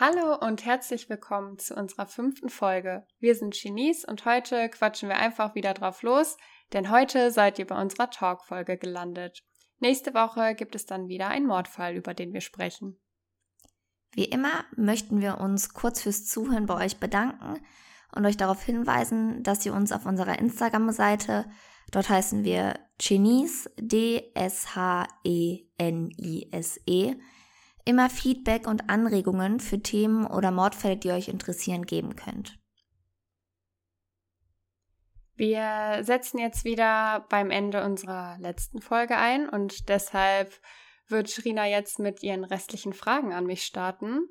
Hallo und herzlich willkommen zu unserer fünften Folge. Wir sind Genies und heute quatschen wir einfach wieder drauf los, denn heute seid ihr bei unserer Talk-Folge gelandet. Nächste Woche gibt es dann wieder einen Mordfall, über den wir sprechen. Wie immer möchten wir uns kurz fürs Zuhören bei euch bedanken und euch darauf hinweisen, dass ihr uns auf unserer Instagram-Seite, dort heißen wir Genies, D-S-H-E-N-I-S-E, immer Feedback und Anregungen für Themen oder Mordfälle, die euch interessieren, geben könnt. Wir setzen jetzt wieder beim Ende unserer letzten Folge ein und deshalb wird Shrina jetzt mit ihren restlichen Fragen an mich starten.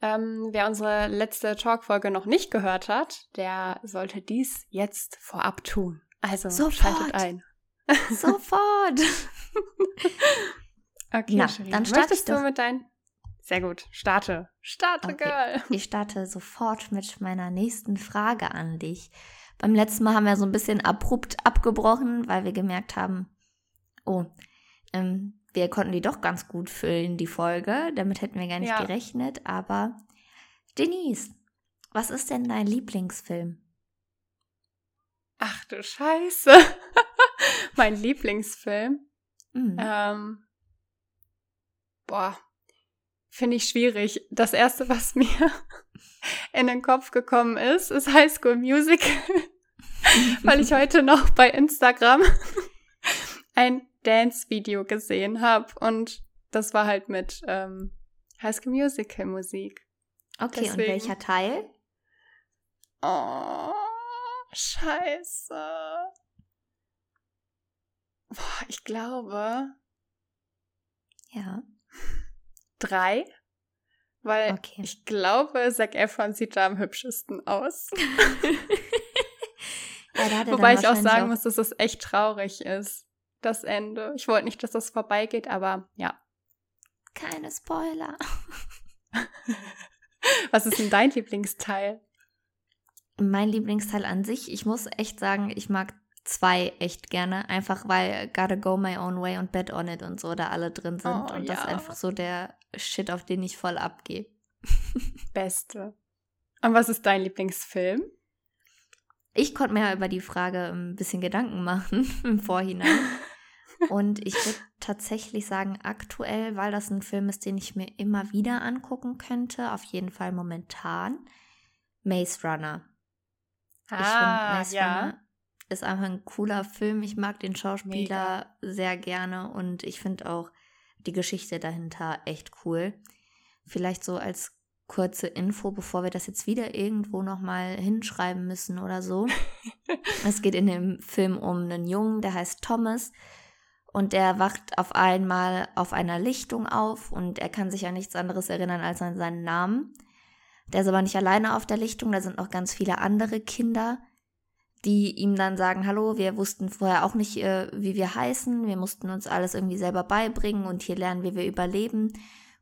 Ähm, wer unsere letzte Talkfolge noch nicht gehört hat, der sollte dies jetzt vorab tun. Also Sofort. schaltet ein. Sofort. Okay, Na, dann startest du mit deinen. Sehr gut. Starte. Starte, okay. Girl. Ich starte sofort mit meiner nächsten Frage an dich. Beim letzten Mal haben wir so ein bisschen abrupt abgebrochen, weil wir gemerkt haben, oh, ähm, wir konnten die doch ganz gut füllen, die Folge. Damit hätten wir gar nicht ja. gerechnet. Aber Denise, was ist denn dein Lieblingsfilm? Ach du Scheiße. mein Lieblingsfilm. Mhm. Ähm, boah, finde ich schwierig. Das erste, was mir in den Kopf gekommen ist, ist High School Musical, weil ich heute noch bei Instagram ein Dance-Video gesehen habe und das war halt mit ähm, High School Musical Musik. Okay, Deswegen. und welcher Teil? Oh, scheiße. Boah, ich glaube. Ja drei, weil okay. ich glaube, Zac Efron sieht da am hübschesten aus. ja, Wobei ich auch sagen auch muss, dass es echt traurig ist, das Ende. Ich wollte nicht, dass das vorbeigeht, aber ja. Keine Spoiler. Was ist denn dein Lieblingsteil? Mein Lieblingsteil an sich, ich muss echt sagen, ich mag zwei echt gerne, einfach weil Gotta Go My Own Way und Bet On It und so da alle drin sind oh, und ja. das einfach so der Shit, auf den ich voll abgehe. Beste. Und was ist dein Lieblingsfilm? Ich konnte mir ja über die Frage ein bisschen Gedanken machen im Vorhinein. Und ich würde tatsächlich sagen, aktuell, weil das ein Film ist, den ich mir immer wieder angucken könnte, auf jeden Fall momentan, Maze Runner. Ah, ich finde, Maze ja. Runner ist einfach ein cooler Film. Ich mag den Schauspieler Mega. sehr gerne und ich finde auch die Geschichte dahinter echt cool. Vielleicht so als kurze Info, bevor wir das jetzt wieder irgendwo nochmal hinschreiben müssen oder so. es geht in dem Film um einen Jungen, der heißt Thomas und der wacht auf einmal auf einer Lichtung auf und er kann sich an nichts anderes erinnern als an seinen Namen. Der ist aber nicht alleine auf der Lichtung, da sind noch ganz viele andere Kinder, die ihm dann sagen, hallo, wir wussten vorher auch nicht, äh, wie wir heißen, wir mussten uns alles irgendwie selber beibringen und hier lernen, wie wir überleben.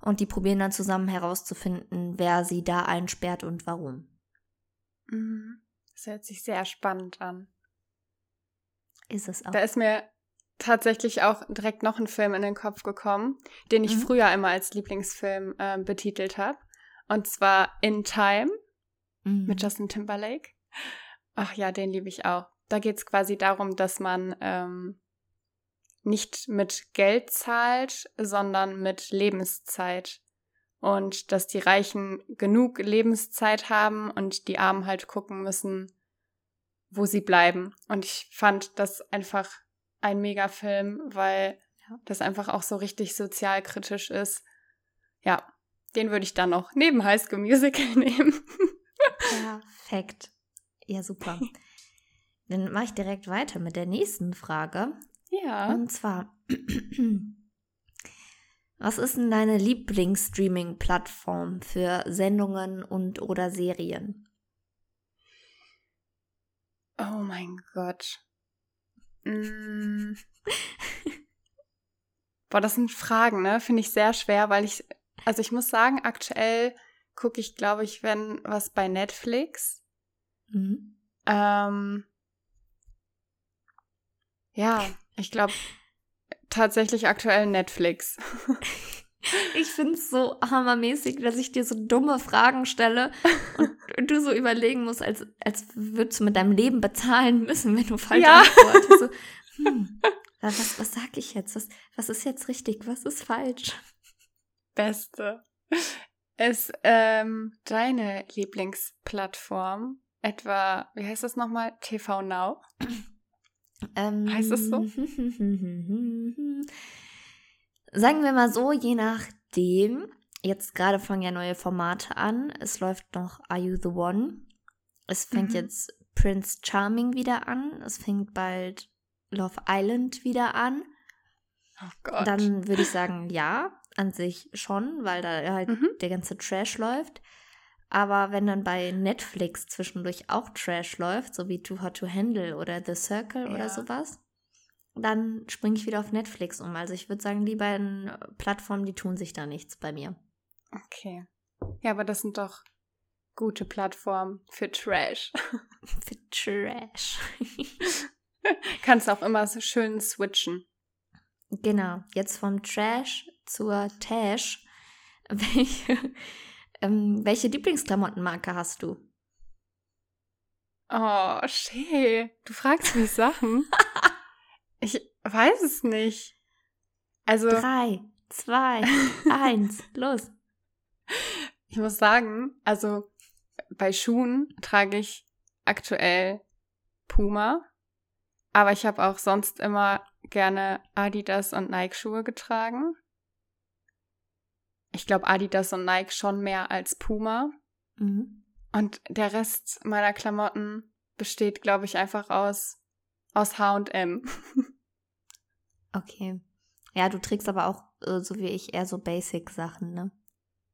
Und die probieren dann zusammen herauszufinden, wer sie da einsperrt und warum. Mhm. Das hört sich sehr spannend an. Ist es auch. Da ist mir tatsächlich auch direkt noch ein Film in den Kopf gekommen, den ich mhm. früher immer als Lieblingsfilm äh, betitelt habe. Und zwar In Time mhm. mit Justin Timberlake. Ach ja, den liebe ich auch. Da geht es quasi darum, dass man ähm, nicht mit Geld zahlt, sondern mit Lebenszeit. Und dass die Reichen genug Lebenszeit haben und die Armen halt gucken müssen, wo sie bleiben. Und ich fand das einfach ein Megafilm, weil das einfach auch so richtig sozialkritisch ist. Ja, den würde ich dann noch neben High School Musical nehmen. Perfekt. Ja, super. Dann mache ich direkt weiter mit der nächsten Frage. Ja. Und zwar, was ist denn deine Lieblingsstreaming-Plattform für Sendungen und oder Serien? Oh mein Gott. Mm. Boah, das sind Fragen, ne? Finde ich sehr schwer, weil ich, also ich muss sagen, aktuell gucke ich, glaube ich, wenn was bei Netflix. Mhm. Ähm, ja, ich glaube tatsächlich aktuell Netflix. Ich finde es so hammermäßig, dass ich dir so dumme Fragen stelle und du so überlegen musst, als, als würdest du mit deinem Leben bezahlen müssen, wenn du falsch ja. antwortest. So, hm, was, was sag ich jetzt? Was, was ist jetzt richtig? Was ist falsch? Beste. Ist ähm, deine Lieblingsplattform etwa, wie heißt das nochmal? TV Now? Ähm, heißt es so? Sagen wir mal so, je nachdem. Jetzt gerade fangen ja neue Formate an. Es läuft noch Are You the One? Es fängt mhm. jetzt Prince Charming wieder an. Es fängt bald Love Island wieder an. Oh Gott. Dann würde ich sagen, ja, an sich schon, weil da halt mhm. der ganze Trash läuft. Aber wenn dann bei Netflix zwischendurch auch Trash läuft, so wie Too Hot to Handle oder The Circle ja. oder sowas, dann springe ich wieder auf Netflix um. Also ich würde sagen, die beiden Plattformen, die tun sich da nichts bei mir. Okay. Ja, aber das sind doch gute Plattformen für Trash. für Trash. Kannst auch immer so schön switchen. Genau, jetzt vom Trash zur Tash. Welche, ähm, welche Lieblingsklamottenmarke hast du? Oh, Shay, du fragst mich Sachen. ich weiß es nicht. Also. Drei, zwei, eins, los. Ich muss sagen, also bei Schuhen trage ich aktuell Puma, aber ich habe auch sonst immer gerne Adidas und Nike-Schuhe getragen. Ich glaube Adidas und Nike schon mehr als Puma. Mhm. Und der Rest meiner Klamotten besteht, glaube ich, einfach aus, aus HM. okay. Ja, du trägst aber auch, äh, so wie ich, eher so Basic-Sachen, ne?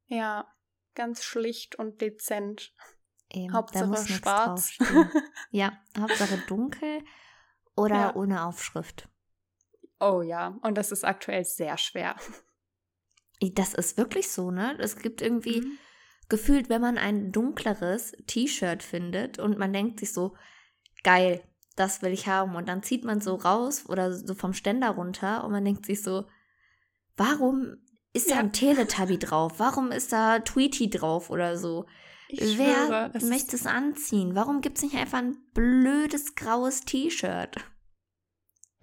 Ja, ganz schlicht und dezent. Eben, Hauptsache schwarz. ja, Hauptsache dunkel oder ja. ohne Aufschrift. Oh ja, und das ist aktuell sehr schwer. Das ist wirklich so, ne? Es gibt irgendwie mhm. gefühlt, wenn man ein dunkleres T-Shirt findet und man denkt sich so, geil, das will ich haben. Und dann zieht man so raus oder so vom Ständer runter und man denkt sich so, warum ist ja. da ein Teletubby drauf? Warum ist da Tweety drauf oder so? Ich Wer schwöre, möchte es anziehen? Warum gibt es nicht einfach ein blödes graues T-Shirt?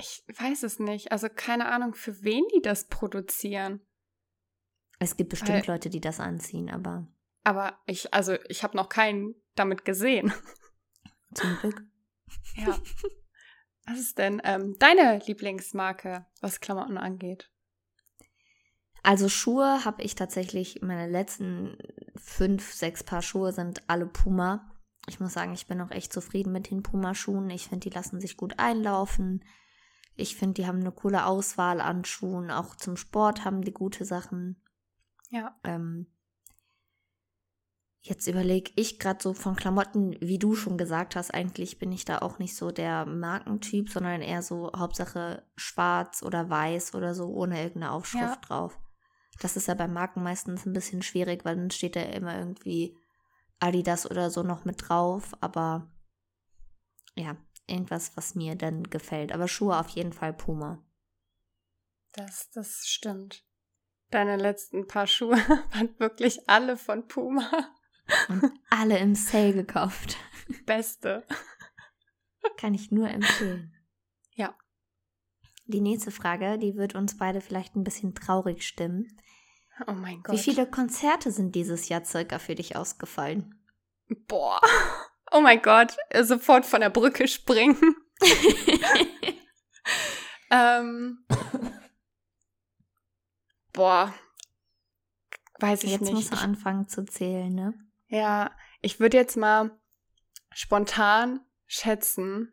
Ich weiß es nicht. Also keine Ahnung, für wen die das produzieren. Es gibt bestimmt Weil, Leute, die das anziehen, aber. Aber ich, also ich habe noch keinen damit gesehen. Zum Glück. Ja. Was ist denn ähm, deine Lieblingsmarke, was Klamotten angeht? Also Schuhe habe ich tatsächlich, meine letzten fünf, sechs Paar Schuhe sind alle Puma. Ich muss sagen, ich bin auch echt zufrieden mit den Puma-Schuhen. Ich finde, die lassen sich gut einlaufen. Ich finde, die haben eine coole Auswahl an Schuhen. Auch zum Sport haben die gute Sachen. Ja. Ähm, jetzt überlege ich gerade so von Klamotten, wie du schon gesagt hast, eigentlich bin ich da auch nicht so der Markentyp, sondern eher so Hauptsache schwarz oder weiß oder so, ohne irgendeine Aufschrift ja. drauf. Das ist ja bei Marken meistens ein bisschen schwierig, weil dann steht da immer irgendwie Adidas oder so noch mit drauf, aber ja, irgendwas, was mir dann gefällt. Aber Schuhe auf jeden Fall Puma. Das, das stimmt. Deine letzten paar Schuhe waren wirklich alle von Puma. Und alle im Sale gekauft. Beste. Kann ich nur empfehlen. Ja. Die nächste Frage, die wird uns beide vielleicht ein bisschen traurig stimmen. Oh mein Gott. Wie viele Konzerte sind dieses Jahr circa für dich ausgefallen? Boah. Oh mein Gott. Sofort von der Brücke springen. ähm, Boah, weiß ich jetzt nicht. Jetzt musst du anfangen zu zählen, ne? Ja, ich würde jetzt mal spontan schätzen,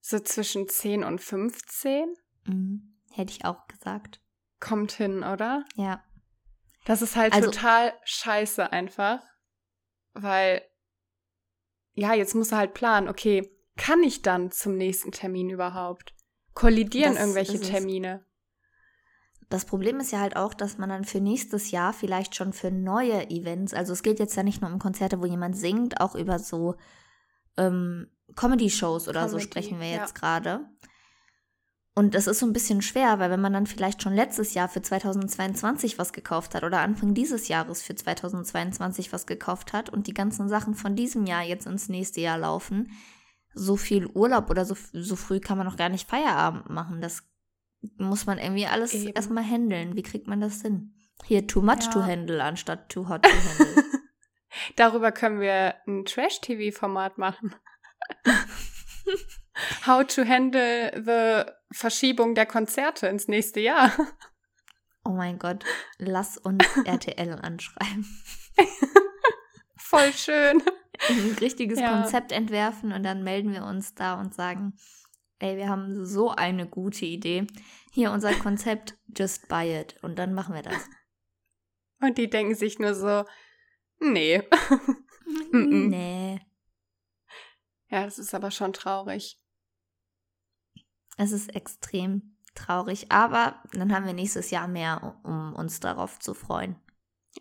so zwischen 10 und 15. Mhm. Hätte ich auch gesagt. Kommt hin, oder? Ja. Das ist halt also, total scheiße einfach, weil, ja, jetzt musst du halt planen, okay, kann ich dann zum nächsten Termin überhaupt? Kollidieren irgendwelche Termine? Das Problem ist ja halt auch, dass man dann für nächstes Jahr vielleicht schon für neue Events, also es geht jetzt ja nicht nur um Konzerte, wo jemand singt, auch über so ähm, Comedy-Shows oder Comedy, so sprechen wir jetzt ja. gerade. Und das ist so ein bisschen schwer, weil wenn man dann vielleicht schon letztes Jahr für 2022 was gekauft hat oder Anfang dieses Jahres für 2022 was gekauft hat und die ganzen Sachen von diesem Jahr jetzt ins nächste Jahr laufen, so viel Urlaub oder so, so früh kann man noch gar nicht Feierabend machen. Das muss man irgendwie alles Eben. erstmal handeln. Wie kriegt man das hin? Hier too much ja. to handle anstatt too hot to handle. Darüber können wir ein Trash-TV-Format machen. How to handle the Verschiebung der Konzerte ins nächste Jahr. Oh mein Gott, lass uns RTL anschreiben. Voll schön. Ein richtiges ja. Konzept entwerfen und dann melden wir uns da und sagen, ey, wir haben so eine gute Idee. Hier unser Konzept, just buy it. Und dann machen wir das. Und die denken sich nur so, nee. nee. Ja, das ist aber schon traurig. Es ist extrem traurig, aber dann haben wir nächstes Jahr mehr, um uns darauf zu freuen.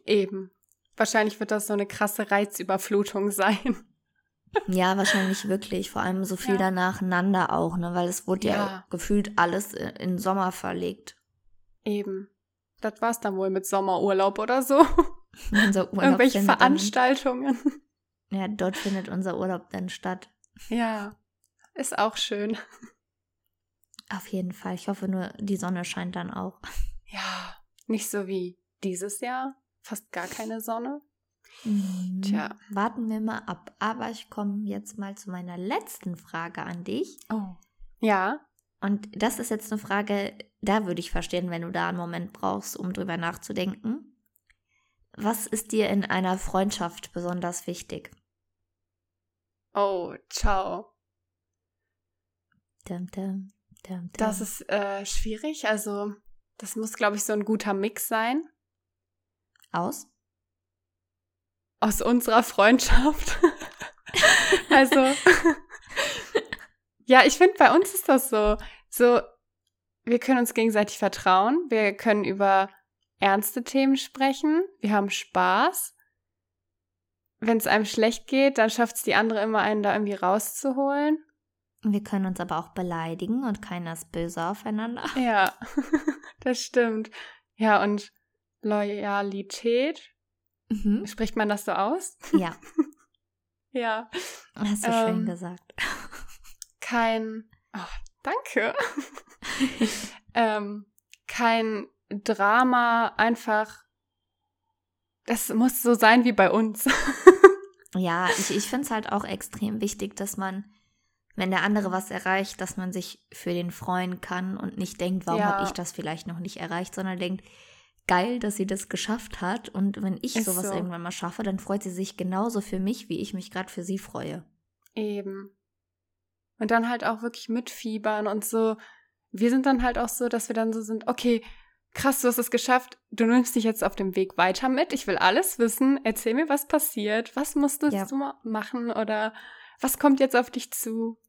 Eben. Wahrscheinlich wird das so eine krasse Reizüberflutung sein. Ja, wahrscheinlich wirklich. Vor allem so viel ja. nacheinander auch, ne? Weil es wurde ja. ja gefühlt alles in Sommer verlegt. Eben. Das war's dann wohl mit Sommerurlaub oder so. Unser Urlaub Irgendwelche Veranstaltungen. Dann, ja, dort findet unser Urlaub dann statt. Ja, ist auch schön. Auf jeden Fall. Ich hoffe nur, die Sonne scheint dann auch. Ja, nicht so wie dieses Jahr. Fast gar keine Sonne. Mhm. Tja. Warten wir mal ab. Aber ich komme jetzt mal zu meiner letzten Frage an dich. Oh. Ja. Und das ist jetzt eine Frage, da würde ich verstehen, wenn du da einen Moment brauchst, um drüber nachzudenken. Was ist dir in einer Freundschaft besonders wichtig? Oh, ciao. Dum, dum, dum, das ist äh, schwierig. Also, das muss, glaube ich, so ein guter Mix sein. Aus? Aus unserer Freundschaft. also, ja, ich finde, bei uns ist das so. So, wir können uns gegenseitig vertrauen. Wir können über ernste Themen sprechen. Wir haben Spaß wenn es einem schlecht geht, dann schafft es die andere immer, einen da irgendwie rauszuholen. Wir können uns aber auch beleidigen und keiner ist böse aufeinander. Ja, das stimmt. Ja, und Loyalität. Mhm. Spricht man das so aus? Ja. ja. Hast du ähm, schön gesagt. Kein. Oh, danke. ähm, kein Drama, einfach das muss so sein wie bei uns. ja, ich, ich finde es halt auch extrem wichtig, dass man, wenn der andere was erreicht, dass man sich für den freuen kann und nicht denkt, warum ja. habe ich das vielleicht noch nicht erreicht, sondern denkt, geil, dass sie das geschafft hat. Und wenn ich Ist sowas so. irgendwann mal schaffe, dann freut sie sich genauso für mich, wie ich mich gerade für sie freue. Eben. Und dann halt auch wirklich mitfiebern und so. Wir sind dann halt auch so, dass wir dann so sind, okay, krass, du hast es geschafft. Du nimmst dich jetzt auf dem Weg weiter mit. Ich will alles wissen. Erzähl mir, was passiert. Was musstest ja. du machen oder was kommt jetzt auf dich zu?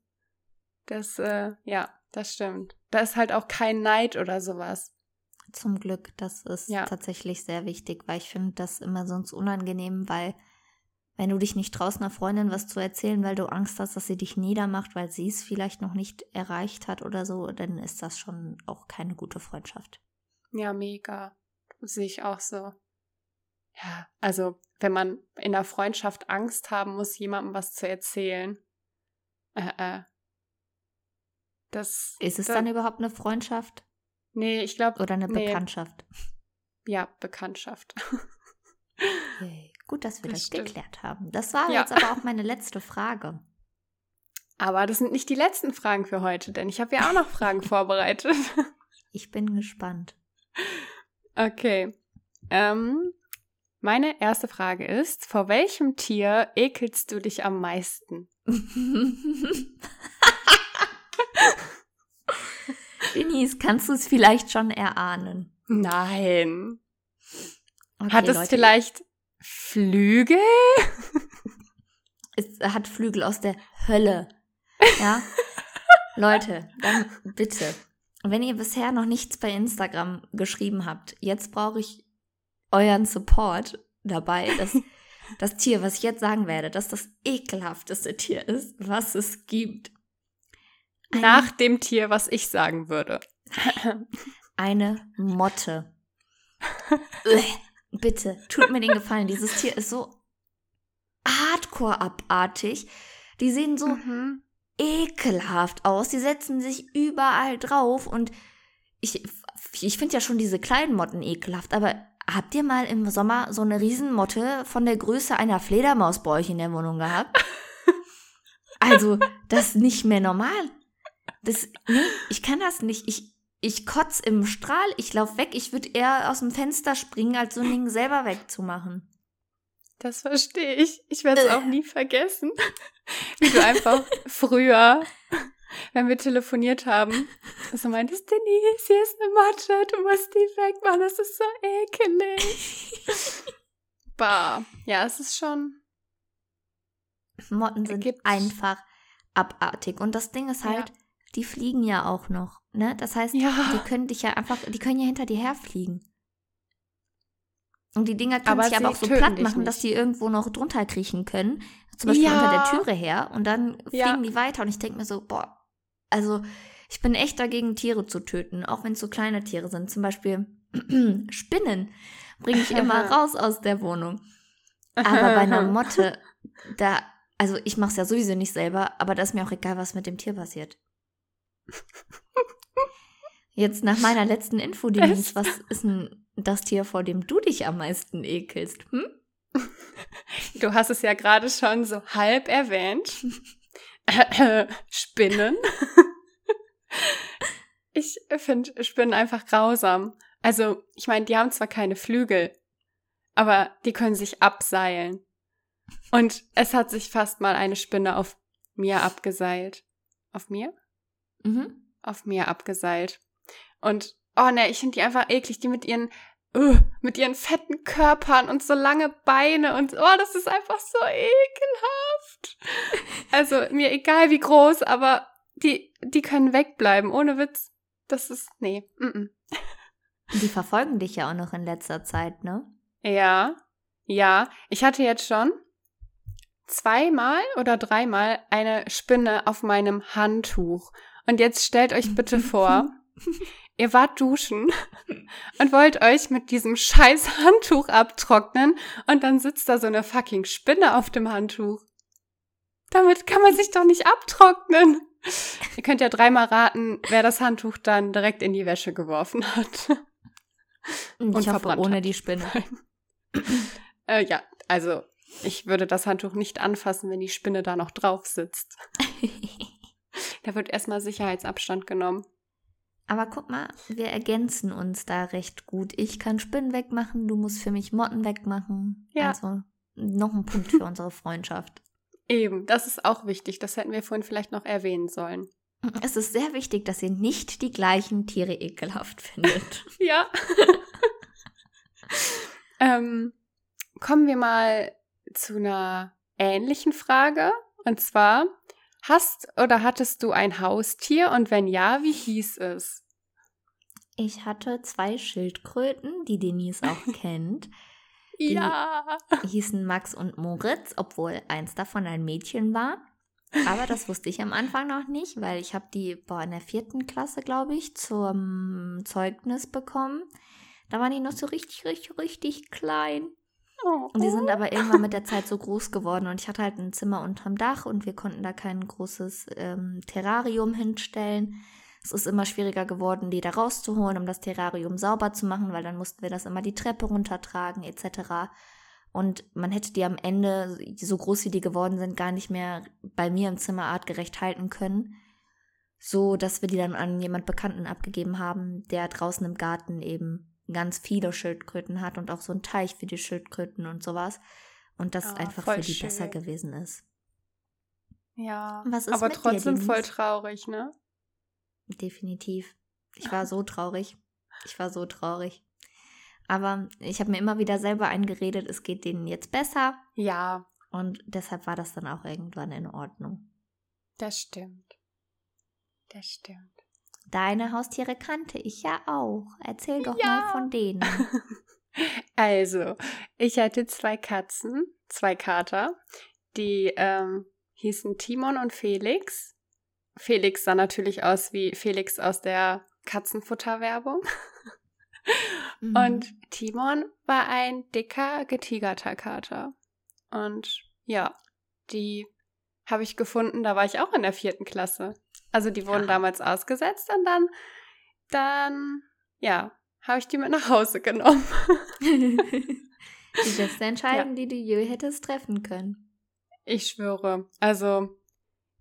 Das, äh, ja, das stimmt. Da ist halt auch kein Neid oder sowas. Zum Glück, das ist ja. tatsächlich sehr wichtig, weil ich finde das immer sonst unangenehm, weil wenn du dich nicht traust, einer Freundin was zu erzählen, weil du Angst hast, dass sie dich niedermacht, weil sie es vielleicht noch nicht erreicht hat oder so, dann ist das schon auch keine gute Freundschaft. Ja, mega. Sehe ich auch so. Ja, also wenn man in der Freundschaft Angst haben muss, jemandem was zu erzählen. Äh, äh. Das, Ist es da, dann überhaupt eine Freundschaft? Nee, ich glaube. Oder eine nee. Bekanntschaft? Ja, Bekanntschaft. Okay. Gut, dass wir das, das geklärt haben. Das war ja. jetzt aber auch meine letzte Frage. Aber das sind nicht die letzten Fragen für heute, denn ich habe ja auch noch Fragen vorbereitet. Ich bin gespannt. Okay. Ähm, meine erste Frage ist: Vor welchem Tier ekelst du dich am meisten? Denise, kannst du es vielleicht schon erahnen? Nein. Okay, hat es Leute, vielleicht Flügel? es hat Flügel aus der Hölle. Ja? Leute, dann bitte wenn ihr bisher noch nichts bei Instagram geschrieben habt, jetzt brauche ich euren Support dabei, dass das Tier, was ich jetzt sagen werde, dass das ekelhafteste Tier ist, was es gibt. Eine, Nach dem Tier, was ich sagen würde. Eine Motte. Bitte, tut mir den Gefallen. Dieses Tier ist so hardcore abartig. Die sehen so mhm. ekelhaft aus. Die setzen sich überall drauf und ich, ich finde ja schon diese kleinen Motten ekelhaft, aber habt ihr mal im Sommer so eine Riesenmotte von der Größe einer Fledermaus bei euch in der Wohnung gehabt? Also, das ist nicht mehr normal. Das, nee, ich kann das nicht. Ich, ich kotz im Strahl, ich lauf weg, ich würde eher aus dem Fenster springen, als so ein Ding selber wegzumachen. Das verstehe ich. Ich werde es auch nie vergessen, wie du einfach früher, wenn wir telefoniert haben, so meintest, Denise, hier ist eine Motte, du musst die wegmachen, das ist so ekelig. bah, ja, es ist schon. Motten sind Gibt's. einfach abartig. Und das Ding ist halt, ja. Die fliegen ja auch noch. Ne? Das heißt, ja. die können dich ja einfach, die können ja hinter dir herfliegen. Und die Dinger können aber sich aber auch so platt machen, dass die irgendwo noch drunter kriechen können. Zum Beispiel ja. unter der Türe her. Und dann fliegen ja. die weiter. Und ich denke mir so, boah, also ich bin echt dagegen, Tiere zu töten. Auch wenn es so kleine Tiere sind. Zum Beispiel Spinnen bringe ich immer raus aus der Wohnung. Aber bei einer Motte, da, also ich mache es ja sowieso nicht selber, aber da ist mir auch egal, was mit dem Tier passiert. Jetzt nach meiner letzten Infodienst, was ist denn das Tier, vor dem du dich am meisten ekelst? Hm? Du hast es ja gerade schon so halb erwähnt. Spinnen. ich finde Spinnen einfach grausam. Also, ich meine, die haben zwar keine Flügel, aber die können sich abseilen. Und es hat sich fast mal eine Spinne auf mir abgeseilt. Auf mir? Mhm. Auf mir abgeseilt. Und, oh ne, ich finde die einfach eklig, die mit ihren, uh, mit ihren fetten Körpern und so lange Beine und, oh, das ist einfach so ekelhaft. Also, mir egal wie groß, aber die, die können wegbleiben, ohne Witz. Das ist, nee, mm, -mm. Die verfolgen dich ja auch noch in letzter Zeit, ne? Ja, ja. Ich hatte jetzt schon zweimal oder dreimal eine Spinne auf meinem Handtuch. Und jetzt stellt euch bitte vor, ihr wart duschen und wollt euch mit diesem scheiß Handtuch abtrocknen und dann sitzt da so eine fucking Spinne auf dem Handtuch. Damit kann man sich doch nicht abtrocknen. Ihr könnt ja dreimal raten, wer das Handtuch dann direkt in die Wäsche geworfen hat. Und ich hoffe, ohne hat. die Spinne. äh, ja, also ich würde das Handtuch nicht anfassen, wenn die Spinne da noch drauf sitzt. da wird erstmal Sicherheitsabstand genommen. Aber guck mal, wir ergänzen uns da recht gut. Ich kann Spinnen wegmachen, du musst für mich Motten wegmachen. Ja. Also noch ein Punkt für unsere Freundschaft. Eben, das ist auch wichtig. Das hätten wir vorhin vielleicht noch erwähnen sollen. Es ist sehr wichtig, dass ihr nicht die gleichen Tiere ekelhaft findet. ja. ähm, kommen wir mal zu einer ähnlichen Frage. Und zwar, hast oder hattest du ein Haustier und wenn ja, wie hieß es? Ich hatte zwei Schildkröten, die Denise auch kennt. Die ja. hießen Max und Moritz, obwohl eins davon ein Mädchen war. Aber das wusste ich am Anfang noch nicht, weil ich habe die boah, in der vierten Klasse, glaube ich, zum Zeugnis bekommen. Da waren die noch so richtig, richtig, richtig klein. Und die sind aber irgendwann mit der Zeit so groß geworden und ich hatte halt ein Zimmer unterm Dach und wir konnten da kein großes ähm, Terrarium hinstellen. Es ist immer schwieriger geworden, die da rauszuholen, um das Terrarium sauber zu machen, weil dann mussten wir das immer die Treppe runtertragen etc. Und man hätte die am Ende, so groß wie die geworden sind, gar nicht mehr bei mir im Zimmer artgerecht halten können. So, dass wir die dann an jemand Bekannten abgegeben haben, der draußen im Garten eben ganz viele Schildkröten hat und auch so ein Teich für die Schildkröten und sowas. Und das oh, einfach für die schön. besser gewesen ist. Ja, aber trotzdem dir, voll traurig, ne? Definitiv. Ich war so traurig. Ich war so traurig. Aber ich habe mir immer wieder selber eingeredet, es geht denen jetzt besser. Ja. Und deshalb war das dann auch irgendwann in Ordnung. Das stimmt. Das stimmt. Deine Haustiere kannte ich ja auch. Erzähl doch ja. mal von denen. Also, ich hatte zwei Katzen, zwei Kater, die ähm, hießen Timon und Felix. Felix sah natürlich aus wie Felix aus der Katzenfutterwerbung. Mhm. Und Timon war ein dicker, getigerter Kater. Und ja, die habe ich gefunden, da war ich auch in der vierten Klasse. Also die wurden ja. damals ausgesetzt und dann, dann, ja, habe ich die mit nach Hause genommen. die beste Entscheidung, ja. die du je hättest treffen können. Ich schwöre. Also,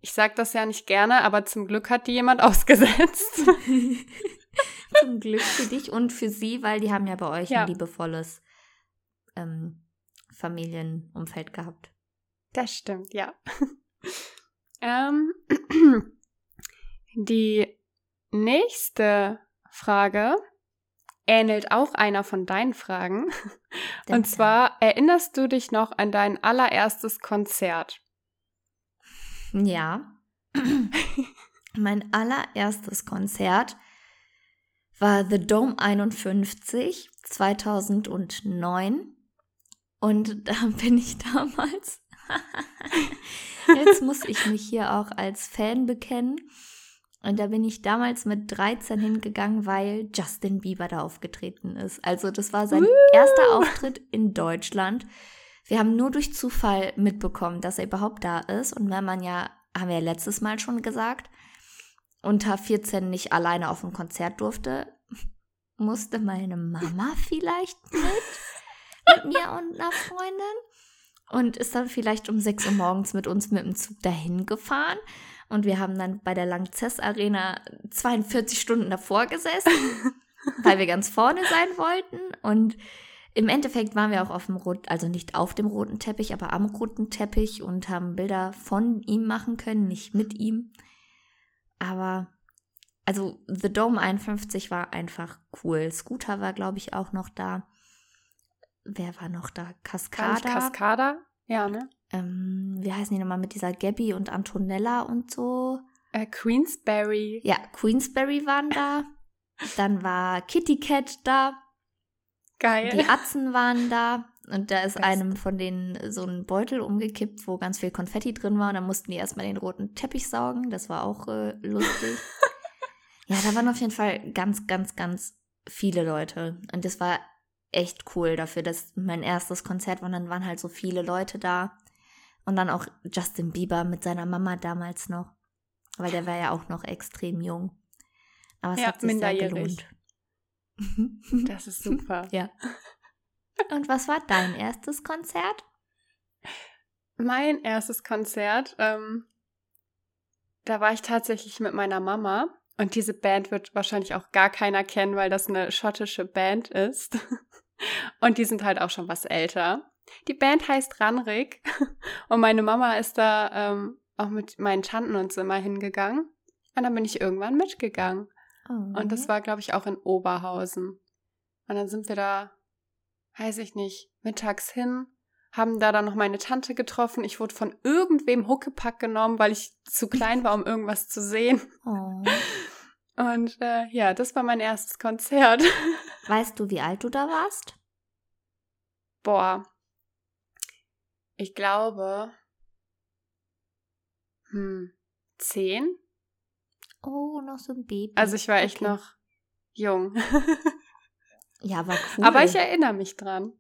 ich sage das ja nicht gerne, aber zum Glück hat die jemand ausgesetzt. zum Glück für dich und für sie, weil die haben ja bei euch ja. ein liebevolles ähm, Familienumfeld gehabt. Das stimmt, ja. ähm, die nächste Frage ähnelt auch einer von deinen Fragen. Und zwar, erinnerst du dich noch an dein allererstes Konzert? Ja. mein allererstes Konzert war The Dome 51 2009. Und da bin ich damals. Jetzt muss ich mich hier auch als Fan bekennen. Und da bin ich damals mit 13 hingegangen, weil Justin Bieber da aufgetreten ist. Also das war sein uh. erster Auftritt in Deutschland. Wir haben nur durch Zufall mitbekommen, dass er überhaupt da ist. Und wenn man ja, haben wir ja letztes Mal schon gesagt, unter 14 nicht alleine auf ein Konzert durfte, musste meine Mama vielleicht mit, mit mir und einer Freundin und ist dann vielleicht um 6 Uhr morgens mit uns mit dem Zug dahin gefahren. Und wir haben dann bei der Langzess Arena 42 Stunden davor gesessen, weil wir ganz vorne sein wollten. Und im Endeffekt waren wir auch auf dem roten, also nicht auf dem roten Teppich, aber am roten Teppich und haben Bilder von ihm machen können, nicht mit ihm. Aber also The Dome 51 war einfach cool. Scooter war, glaube ich, auch noch da. Wer war noch da? Cascada. Cascada? Ja, ne? Ähm, wie heißen die nochmal mit dieser Gabby und Antonella und so? Äh, Queensberry. Ja, Queensberry waren da. Dann war Kitty Cat da. Geil. Die Atzen waren da. Und da ist Best. einem von denen so ein Beutel umgekippt, wo ganz viel Konfetti drin war. Und dann mussten die erstmal den roten Teppich saugen. Das war auch äh, lustig. ja, da waren auf jeden Fall ganz, ganz, ganz viele Leute. Und das war echt cool dafür, dass mein erstes Konzert war. Und dann waren halt so viele Leute da. Und dann auch Justin Bieber mit seiner Mama damals noch. Weil der war ja auch noch extrem jung. Aber es ja, hat sich sehr gelohnt. Das ist super. ja. Und was war dein erstes Konzert? Mein erstes Konzert, ähm, da war ich tatsächlich mit meiner Mama. Und diese Band wird wahrscheinlich auch gar keiner kennen, weil das eine schottische Band ist. Und die sind halt auch schon was älter. Die Band heißt Ranrik und meine Mama ist da ähm, auch mit meinen Tanten und so immer hingegangen. Und dann bin ich irgendwann mitgegangen. Oh. Und das war, glaube ich, auch in Oberhausen. Und dann sind wir da, weiß ich nicht, mittags hin, haben da dann noch meine Tante getroffen. Ich wurde von irgendwem Huckepack genommen, weil ich zu klein war, um irgendwas zu sehen. Oh. Und äh, ja, das war mein erstes Konzert. Weißt du, wie alt du da warst? Boah, ich glaube, hm, zehn. Oh, noch so ein Baby. Also ich war echt okay. noch jung. ja, war cool. Aber ich erinnere mich dran.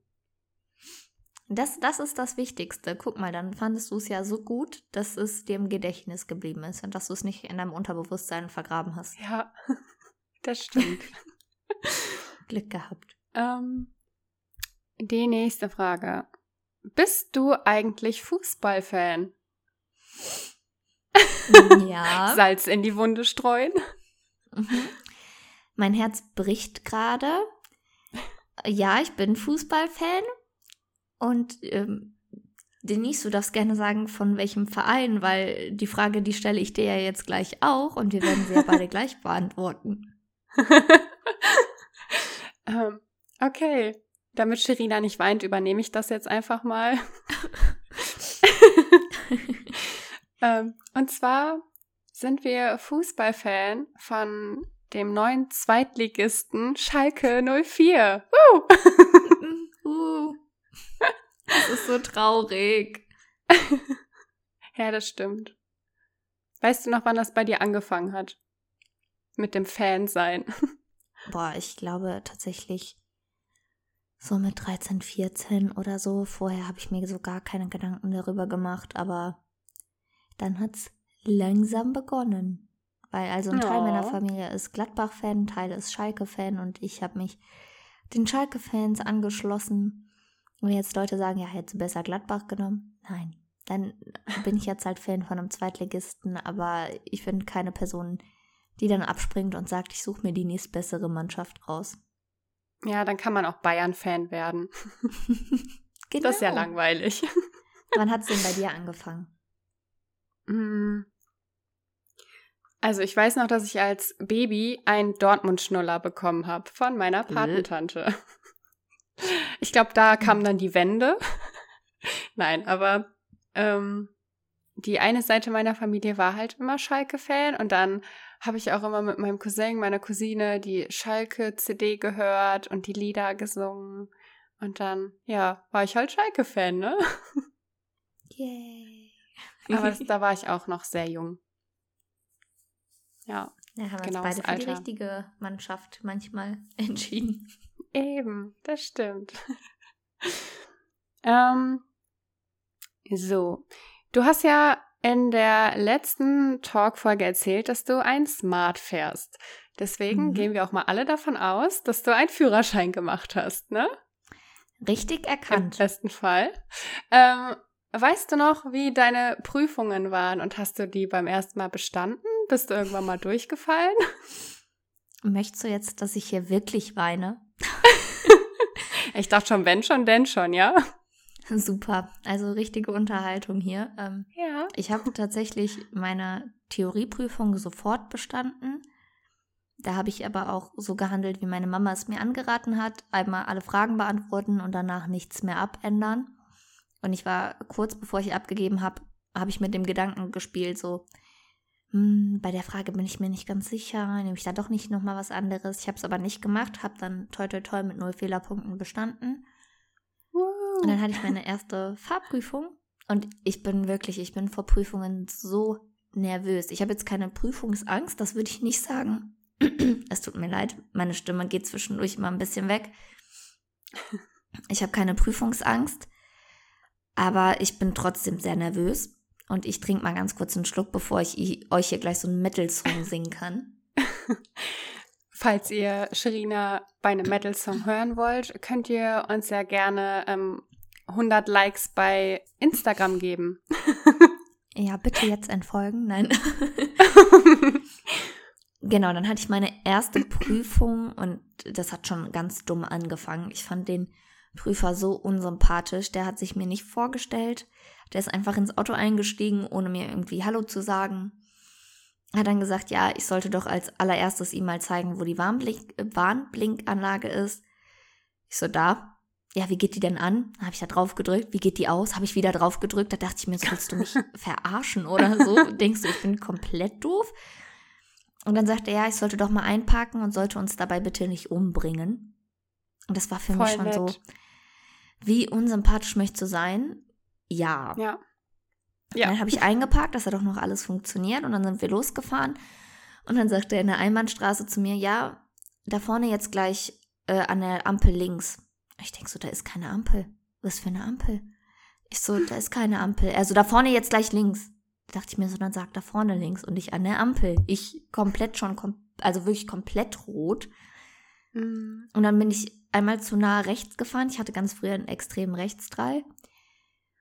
Das, das ist das Wichtigste. Guck mal, dann fandest du es ja so gut, dass es dir im Gedächtnis geblieben ist und dass du es nicht in deinem Unterbewusstsein vergraben hast. Ja, das stimmt. Glück gehabt. Ähm, die nächste Frage. Bist du eigentlich Fußballfan? Ja. Salz in die Wunde streuen. Mhm. Mein Herz bricht gerade. Ja, ich bin Fußballfan. Und ähm, Denise, du darfst gerne sagen, von welchem Verein, weil die Frage, die stelle ich dir ja jetzt gleich auch und wir werden sie ja beide gleich beantworten. ähm, okay. Damit Sherina nicht weint, übernehme ich das jetzt einfach mal. ähm, und zwar sind wir Fußballfan von dem neuen Zweitligisten Schalke 04. Uh! uh. Das ist so traurig. ja, das stimmt. Weißt du noch, wann das bei dir angefangen hat? Mit dem Fan-Sein. Boah, ich glaube tatsächlich so mit 13, 14 oder so. Vorher habe ich mir so gar keine Gedanken darüber gemacht, aber dann hat es langsam begonnen. Weil also ein Teil meiner Familie ist Gladbach-Fan, ein Teil ist Schalke-Fan und ich habe mich den Schalke-Fans angeschlossen. Und jetzt Leute sagen, ja, hätte besser Gladbach genommen. Nein, dann bin ich jetzt halt Fan von einem Zweitligisten, aber ich bin keine Person, die dann abspringt und sagt, ich suche mir die nächstbessere Mannschaft raus. Ja, dann kann man auch Bayern-Fan werden. genau. Das ist ja genau. langweilig. Wann hat es denn bei dir angefangen? Mm. Also ich weiß noch, dass ich als Baby einen Dortmund-Schnuller bekommen habe von meiner Patentante. Ich glaube, da kam dann die Wende. Nein, aber ähm, die eine Seite meiner Familie war halt immer Schalke-Fan und dann habe ich auch immer mit meinem Cousin, meiner Cousine die Schalke-CD gehört und die Lieder gesungen. Und dann, ja, war ich halt Schalke-Fan, ne? Yay. Aber das, da war ich auch noch sehr jung. Ja. Ja, haben genau beide für Alter. die richtige Mannschaft manchmal entschieden. Eben, das stimmt. ähm, so. Du hast ja in der letzten Talk-Folge erzählt, dass du ein Smart fährst. Deswegen mhm. gehen wir auch mal alle davon aus, dass du einen Führerschein gemacht hast, ne? Richtig erkannt. Im besten Fall. Ähm, weißt du noch, wie deine Prüfungen waren und hast du die beim ersten Mal bestanden? Bist du irgendwann mal durchgefallen? Möchtest du jetzt, dass ich hier wirklich weine? ich dachte schon, wenn schon, denn schon, ja? Super, also richtige Unterhaltung hier. Ähm, ja. Ich habe tatsächlich meine Theorieprüfung sofort bestanden. Da habe ich aber auch so gehandelt, wie meine Mama es mir angeraten hat. Einmal alle Fragen beantworten und danach nichts mehr abändern. Und ich war kurz bevor ich abgegeben habe, habe ich mit dem Gedanken gespielt, so, hm, bei der Frage bin ich mir nicht ganz sicher, nehme ich da doch nicht nochmal was anderes. Ich habe es aber nicht gemacht, habe dann toi toi toi mit null Fehlerpunkten bestanden. Und dann hatte ich meine erste Fahrprüfung und ich bin wirklich, ich bin vor Prüfungen so nervös. Ich habe jetzt keine Prüfungsangst, das würde ich nicht sagen. es tut mir leid, meine Stimme geht zwischendurch immer ein bisschen weg. Ich habe keine Prüfungsangst, aber ich bin trotzdem sehr nervös. Und ich trinke mal ganz kurz einen Schluck, bevor ich euch hier gleich so einen Metal-Song singen kann. Falls ihr Sherina bei einem Metal-Song hören wollt, könnt ihr uns ja gerne ähm, 100 Likes bei Instagram geben. ja, bitte jetzt entfolgen. Nein. genau, dann hatte ich meine erste Prüfung und das hat schon ganz dumm angefangen. Ich fand den Prüfer so unsympathisch. Der hat sich mir nicht vorgestellt. Der ist einfach ins Auto eingestiegen, ohne mir irgendwie Hallo zu sagen. Hat dann gesagt, ja, ich sollte doch als allererstes ihm mal zeigen, wo die Warnblink Warnblinkanlage ist. Ich so, da ja, wie geht die denn an? Habe ich da drauf gedrückt. Wie geht die aus? Habe ich wieder drauf gedrückt. Da dachte ich mir, so willst du mich verarschen oder so? Denkst du, ich bin komplett doof? Und dann sagte er, ja, ich sollte doch mal einparken und sollte uns dabei bitte nicht umbringen. Und das war für Voll mich schon nett. so, wie unsympathisch möchtest du sein? Ja. Ja. ja. Dann habe ich eingeparkt, dass er doch noch alles funktioniert und dann sind wir losgefahren. Und dann sagte er in der Einbahnstraße zu mir, ja, da vorne jetzt gleich äh, an der Ampel links. Ich denke so, da ist keine Ampel. Was für eine Ampel? Ich so, da ist keine Ampel. Also da vorne jetzt gleich links. Da dachte ich mir so, dann sag da vorne links und nicht an der Ampel. Ich komplett schon, also wirklich komplett rot. Mhm. Und dann bin ich einmal zu nah rechts gefahren. Ich hatte ganz früher einen extremen Rechtsdrall.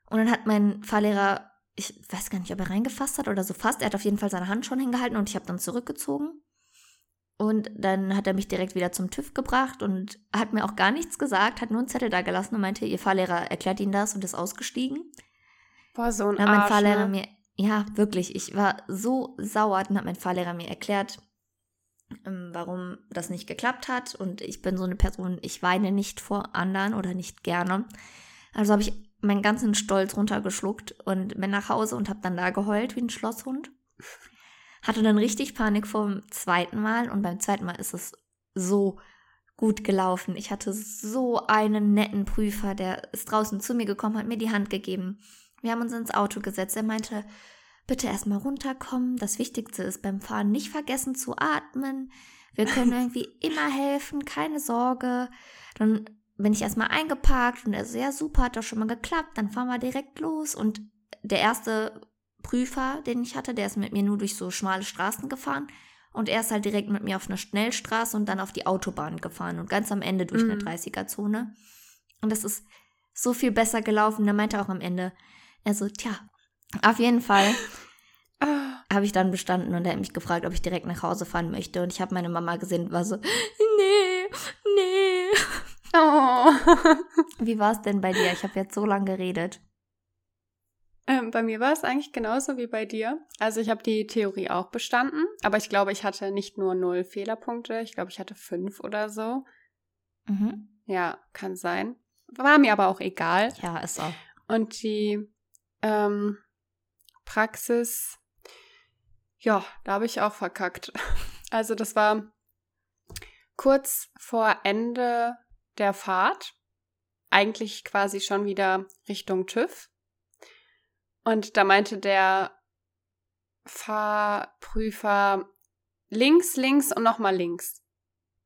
Und dann hat mein Fahrlehrer, ich weiß gar nicht, ob er reingefasst hat oder so fast. Er hat auf jeden Fall seine Hand schon hingehalten und ich habe dann zurückgezogen. Und dann hat er mich direkt wieder zum TÜV gebracht und hat mir auch gar nichts gesagt, hat nur einen Zettel da gelassen und meinte, ihr Fahrlehrer erklärt Ihnen das und ist ausgestiegen. Boah, so ein dann Arsch, mein Fahrlehrer ne? mir, ja, wirklich, ich war so sauer, dann hat mein Fahrlehrer mir erklärt, ähm, warum das nicht geklappt hat und ich bin so eine Person, ich weine nicht vor anderen oder nicht gerne. Also habe ich meinen ganzen Stolz runtergeschluckt und bin nach Hause und habe dann da geheult wie ein Schlosshund. Hatte dann richtig Panik vom zweiten Mal und beim zweiten Mal ist es so gut gelaufen. Ich hatte so einen netten Prüfer, der ist draußen zu mir gekommen, hat mir die Hand gegeben. Wir haben uns ins Auto gesetzt. Er meinte, bitte erstmal runterkommen. Das Wichtigste ist beim Fahren nicht vergessen zu atmen. Wir können irgendwie immer helfen, keine Sorge. Dann bin ich erstmal eingeparkt und er so, ja super, hat doch schon mal geklappt, dann fahren wir direkt los. Und der erste Prüfer, den ich hatte, der ist mit mir nur durch so schmale Straßen gefahren. Und er ist halt direkt mit mir auf eine Schnellstraße und dann auf die Autobahn gefahren und ganz am Ende durch mhm. eine 30er-Zone. Und das ist so viel besser gelaufen. Da meinte er auch am Ende, er so, tja, auf jeden Fall ah. habe ich dann bestanden und er hat mich gefragt, ob ich direkt nach Hause fahren möchte. Und ich habe meine Mama gesehen und war so, nee, nee. Oh. Wie war es denn bei dir? Ich habe jetzt so lange geredet. Ähm, bei mir war es eigentlich genauso wie bei dir. Also ich habe die Theorie auch bestanden, aber ich glaube, ich hatte nicht nur null Fehlerpunkte, ich glaube, ich hatte fünf oder so. Mhm. Ja, kann sein. War mir aber auch egal. Ja, ist auch. Und die ähm, Praxis, ja, da habe ich auch verkackt. Also das war kurz vor Ende der Fahrt, eigentlich quasi schon wieder Richtung TÜV. Und da meinte der Fahrprüfer links, links und nochmal links.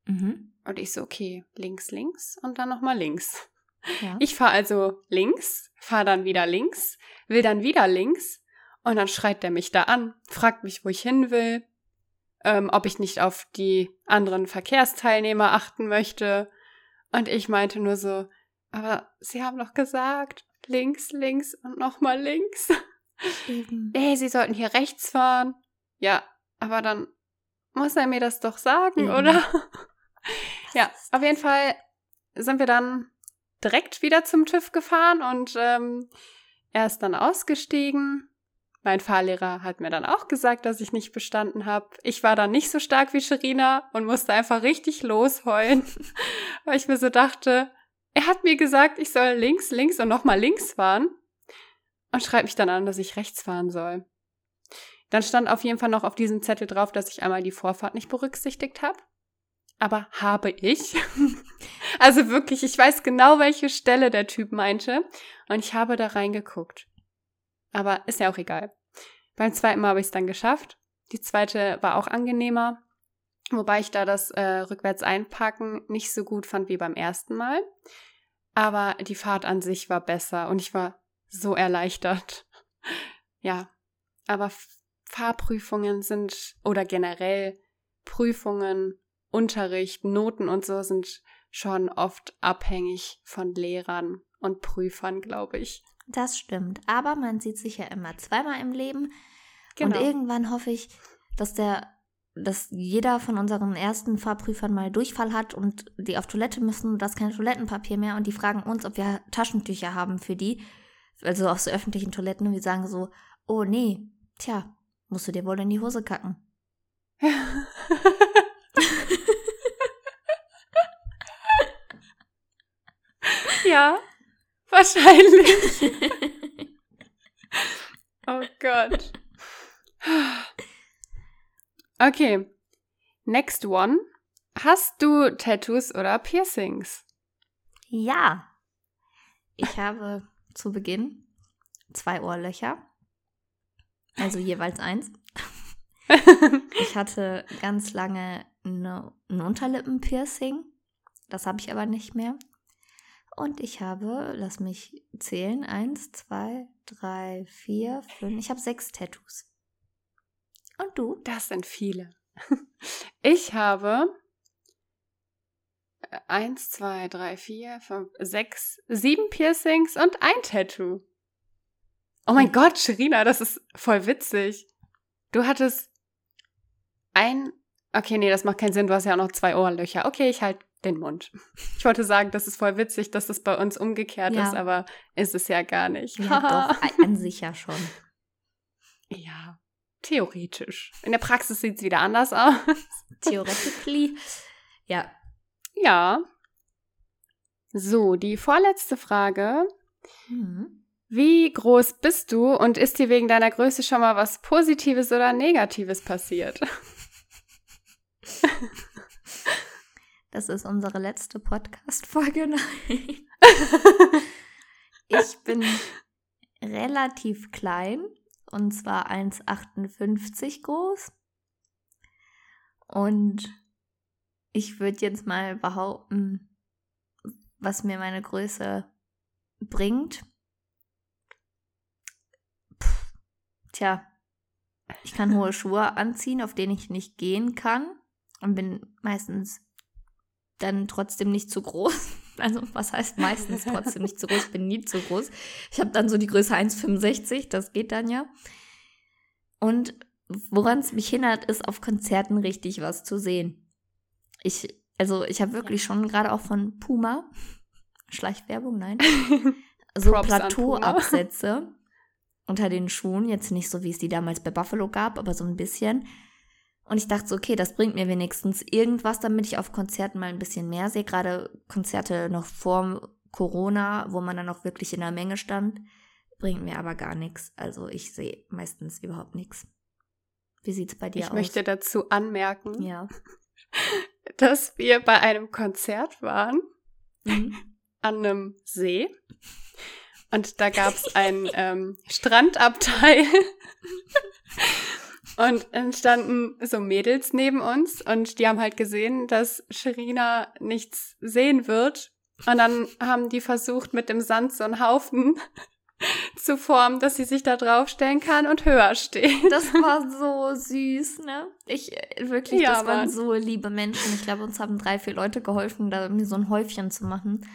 Mhm. Und ich so, okay, links, links und dann nochmal links. Ja. Ich fahre also links, fahre dann wieder links, will dann wieder links und dann schreit der mich da an, fragt mich, wo ich hin will, ähm, ob ich nicht auf die anderen Verkehrsteilnehmer achten möchte. Und ich meinte nur so, aber Sie haben doch gesagt, links, links und nochmal links. Eben. Nee, Sie sollten hier rechts fahren. Ja, aber dann muss er mir das doch sagen, Eben. oder? ja, auf jeden Fall sind wir dann direkt wieder zum TÜV gefahren und ähm, er ist dann ausgestiegen. Mein Fahrlehrer hat mir dann auch gesagt, dass ich nicht bestanden habe. Ich war dann nicht so stark wie Sherina und musste einfach richtig losheulen, weil ich mir so dachte, er hat mir gesagt, ich soll links, links und nochmal links fahren und schreibt mich dann an, dass ich rechts fahren soll. Dann stand auf jeden Fall noch auf diesem Zettel drauf, dass ich einmal die Vorfahrt nicht berücksichtigt habe aber habe ich. also wirklich, ich weiß genau, welche Stelle der Typ meinte. Und ich habe da reingeguckt. Aber ist ja auch egal. Beim zweiten Mal habe ich es dann geschafft. Die zweite war auch angenehmer. Wobei ich da das äh, rückwärts einpacken nicht so gut fand wie beim ersten Mal. Aber die Fahrt an sich war besser und ich war so erleichtert. ja, aber Fahrprüfungen sind oder generell Prüfungen Unterricht, Noten und so sind schon oft abhängig von Lehrern und Prüfern, glaube ich. Das stimmt. Aber man sieht sich ja immer zweimal im Leben. Genau. Und irgendwann hoffe ich, dass der, dass jeder von unseren ersten Fahrprüfern mal Durchfall hat und die auf Toilette müssen und das kein Toilettenpapier mehr und die fragen uns, ob wir Taschentücher haben für die. Also auf so öffentlichen Toiletten und wir sagen so, oh nee, tja, musst du dir wohl in die Hose kacken. Ja, wahrscheinlich. oh Gott. Okay. Next one. Hast du Tattoos oder Piercings? Ja. Ich habe zu Beginn zwei Ohrlöcher. Also jeweils eins. ich hatte ganz lange eine, ein Unterlippenpiercing. Das habe ich aber nicht mehr. Und ich habe, lass mich zählen, eins, zwei, drei, vier, fünf. Ich habe sechs Tattoos. Und du? Das sind viele. Ich habe äh, eins, zwei, drei, vier, fünf, sechs, sieben Piercings und ein Tattoo. Oh mein Gott, Sherina, das ist voll witzig. Du hattest ein. Okay, nee, das macht keinen Sinn. Du hast ja auch noch zwei Ohrlöcher. Okay, ich halt den Mund. Ich wollte sagen, das ist voll witzig, dass das bei uns umgekehrt ja. ist, aber ist es ja gar nicht. Ja, doch, an sich ja schon. Ja, theoretisch. In der Praxis sieht es wieder anders aus. Theoretically. Ja. Ja. So, die vorletzte Frage. Mhm. Wie groß bist du und ist dir wegen deiner Größe schon mal was Positives oder Negatives passiert? Das ist unsere letzte Podcast-Folge. ich bin relativ klein und zwar 1,58 groß. Und ich würde jetzt mal behaupten, was mir meine Größe bringt. Puh, tja, ich kann hohe Schuhe anziehen, auf denen ich nicht gehen kann und bin meistens dann trotzdem nicht zu groß. Also was heißt meistens trotzdem nicht zu groß, bin nie zu groß. Ich habe dann so die Größe 1,65, das geht dann ja. Und woran es mich hindert, ist auf Konzerten richtig was zu sehen. Ich, also ich habe wirklich schon gerade auch von Puma, Schleichwerbung, nein, so Plateauabsätze unter den Schuhen. Jetzt nicht so, wie es die damals bei Buffalo gab, aber so ein bisschen. Und ich dachte so, okay, das bringt mir wenigstens irgendwas, damit ich auf Konzerten mal ein bisschen mehr sehe. Gerade Konzerte noch vor Corona, wo man dann auch wirklich in der Menge stand, bringt mir aber gar nichts. Also ich sehe meistens überhaupt nichts. Wie sieht es bei dir ich aus? Ich möchte dazu anmerken, ja. dass wir bei einem Konzert waren mhm. an einem See. Und da gab es ein ähm, Strandabteil. Und dann standen so Mädels neben uns und die haben halt gesehen, dass Sherina nichts sehen wird. Und dann haben die versucht, mit dem Sand so einen Haufen zu formen, dass sie sich da draufstellen kann und höher steht. Das war so süß, ne? Ich, wirklich, ja, das waren so liebe Menschen. Ich glaube, uns haben drei, vier Leute geholfen, da mir so ein Häufchen zu machen.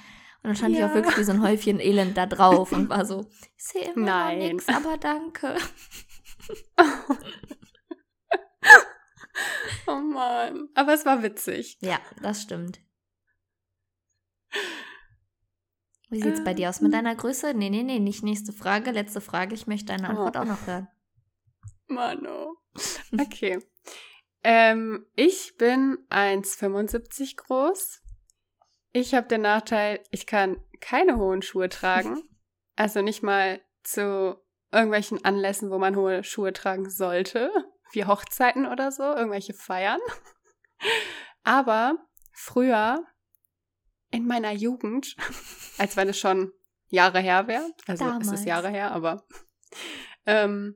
Und dann stand ja. ich auch wirklich wie so ein Häufchen Elend da drauf und war so, ich sehe immer nichts, aber danke. oh Mann. Aber es war witzig. Ja, das stimmt. Wie sieht's ähm. bei dir aus mit ähm. deiner Größe? Nee, nee, nee, nicht nächste Frage, letzte Frage. Ich möchte deine Antwort oh. auch noch hören. Mano. Okay. ähm, ich bin 1,75 groß. Ich habe den Nachteil, ich kann keine hohen Schuhe tragen. Also nicht mal zu irgendwelchen Anlässen, wo man hohe Schuhe tragen sollte wie Hochzeiten oder so, irgendwelche Feiern. Aber früher, in meiner Jugend, als wenn es schon Jahre her wäre, also Damals. es ist Jahre her, aber ähm,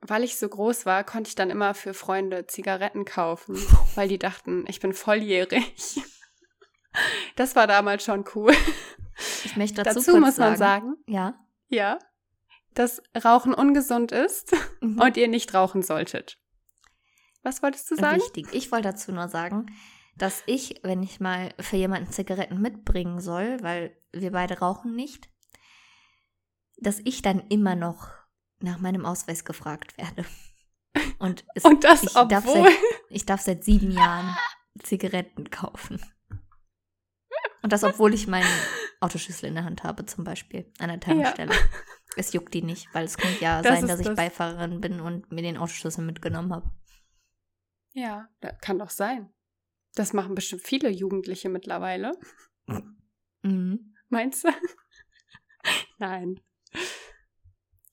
weil ich so groß war, konnte ich dann immer für Freunde Zigaretten kaufen, weil die dachten, ich bin volljährig. Das war damals schon cool. Ich möchte dazu, dazu muss man sagen, ja, ja, dass Rauchen ungesund ist mhm. und ihr nicht rauchen solltet. Was wolltest du sagen? Richtig. Ich wollte dazu nur sagen, dass ich, wenn ich mal für jemanden Zigaretten mitbringen soll, weil wir beide rauchen nicht, dass ich dann immer noch nach meinem Ausweis gefragt werde. Und, es, Und das ich obwohl... Darf seit, ich darf seit sieben Jahren Zigaretten kaufen. Und das, obwohl ich meinen Autoschlüssel in der Hand habe, zum Beispiel, an der Tankstelle. Ja. Es juckt die nicht, weil es könnte ja das sein, dass ich das. Beifahrerin bin und mir den Autoschlüssel mitgenommen habe. Ja, kann doch sein. Das machen bestimmt viele Jugendliche mittlerweile. Mhm. Meinst du? Nein.